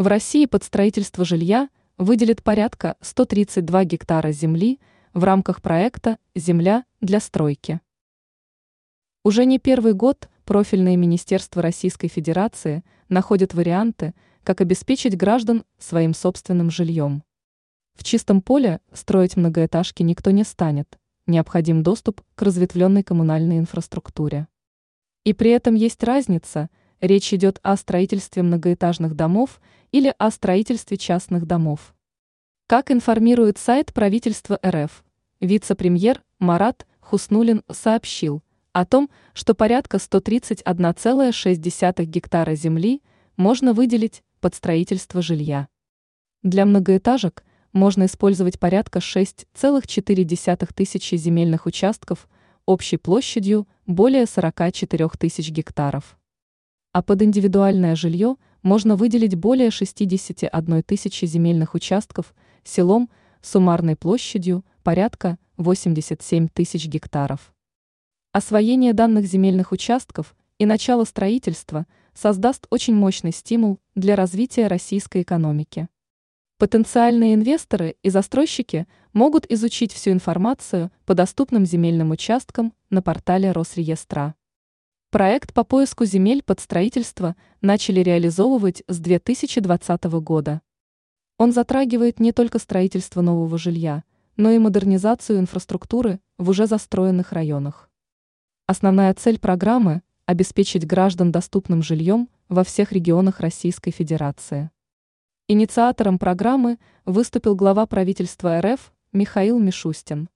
В России под строительство жилья выделит порядка 132 гектара земли в рамках проекта «Земля для стройки». Уже не первый год профильные министерства Российской Федерации находят варианты, как обеспечить граждан своим собственным жильем. В чистом поле строить многоэтажки никто не станет, необходим доступ к разветвленной коммунальной инфраструктуре. И при этом есть разница, речь идет о строительстве многоэтажных домов или о строительстве частных домов. Как информирует сайт правительства РФ, вице-премьер Марат Хуснулин сообщил о том, что порядка 131,6 гектара земли можно выделить под строительство жилья. Для многоэтажек можно использовать порядка 6,4 тысячи земельных участков общей площадью более 44 тысяч гектаров. А под индивидуальное жилье можно выделить более 61 тысячи земельных участков селом суммарной площадью порядка 87 тысяч гектаров. Освоение данных земельных участков и начало строительства создаст очень мощный стимул для развития российской экономики. Потенциальные инвесторы и застройщики могут изучить всю информацию по доступным земельным участкам на портале Росреестра. Проект по поиску земель под строительство начали реализовывать с 2020 года. Он затрагивает не только строительство нового жилья, но и модернизацию инфраструктуры в уже застроенных районах. Основная цель программы – обеспечить граждан доступным жильем во всех регионах Российской Федерации. Инициатором программы выступил глава правительства РФ Михаил Мишустин.